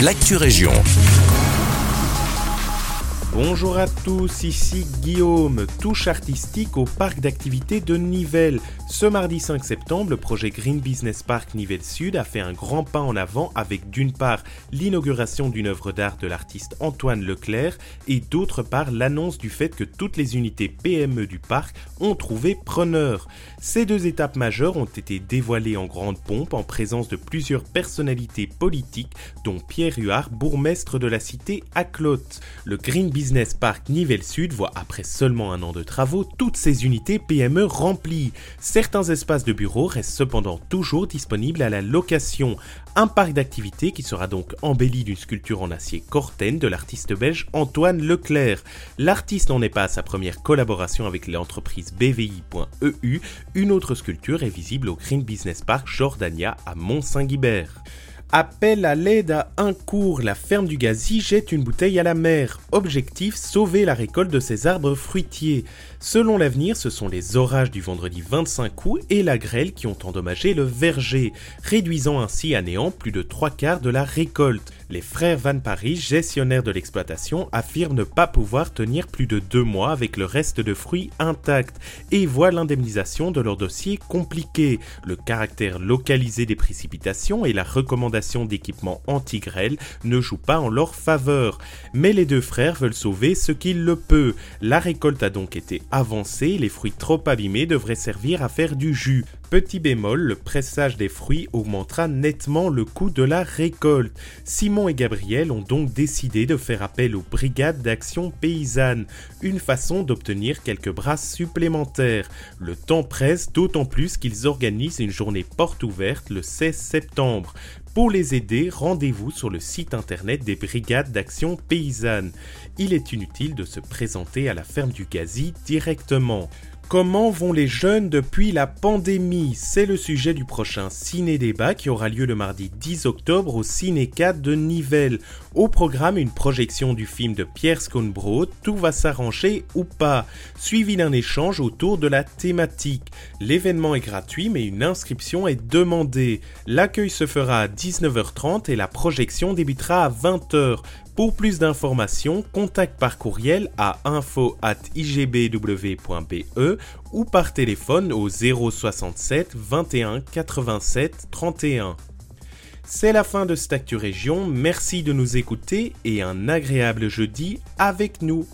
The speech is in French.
l'actu région. Bonjour à tous, ici Guillaume, touche artistique au parc d'activités de Nivelles. Ce mardi 5 septembre, le projet Green Business Park Nivelles Sud a fait un grand pas en avant avec d'une part l'inauguration d'une œuvre d'art de l'artiste Antoine Leclerc et d'autre part l'annonce du fait que toutes les unités PME du parc ont trouvé preneur. Ces deux étapes majeures ont été dévoilées en grande pompe en présence de plusieurs personnalités politiques dont Pierre Huard, bourgmestre de la cité Aclotte. Le Green Business Business Park Nivelles Sud voit après seulement un an de travaux toutes ses unités PME remplies. Certains espaces de bureaux restent cependant toujours disponibles à la location. Un parc d'activités qui sera donc embelli d'une sculpture en acier Corten de l'artiste belge Antoine Leclerc. L'artiste n'en est pas à sa première collaboration avec l'entreprise BVI.eu. Une autre sculpture est visible au Green Business Park Jordania à Mont-Saint-Guibert. Appel à l'aide à un cours. La ferme du Gazi jette une bouteille à la mer. Objectif sauver la récolte de ses arbres fruitiers. Selon l'avenir, ce sont les orages du vendredi 25 août et la grêle qui ont endommagé le verger, réduisant ainsi à néant plus de trois quarts de la récolte. Les frères Van Paris, gestionnaires de l'exploitation, affirment ne pas pouvoir tenir plus de deux mois avec le reste de fruits intacts et voient l'indemnisation de leur dossier compliqué. Le caractère localisé des précipitations et la recommandation d'équipements anti-grêle ne jouent pas en leur faveur. Mais les deux frères veulent sauver ce qu'ils le peuvent. La récolte a donc été avancée, les fruits trop abîmés devraient servir à faire du jus. Petit bémol, le pressage des fruits augmentera nettement le coût de la récolte. Simon et Gabriel ont donc décidé de faire appel aux brigades d'action paysanne, une façon d'obtenir quelques brasses supplémentaires. Le temps presse d'autant plus qu'ils organisent une journée porte ouverte le 16 septembre. Pour les aider, rendez-vous sur le site internet des brigades d'action paysanne. Il est inutile de se présenter à la ferme du Gazi directement. Comment vont les jeunes depuis la pandémie? C'est le sujet du prochain ciné-débat qui aura lieu le mardi 10 octobre au Ciné 4 de Nivelles. Au programme, une projection du film de Pierre Sconbro, Tout va s'arranger ou pas, suivi d'un échange autour de la thématique. L'événement est gratuit mais une inscription est demandée. L'accueil se fera à 19h30 et la projection débutera à 20h. Pour plus d'informations, contacte par courriel à info@igbw.be ou par téléphone au 067 21 87 31. C'est la fin de cette Région, merci de nous écouter et un agréable jeudi avec nous.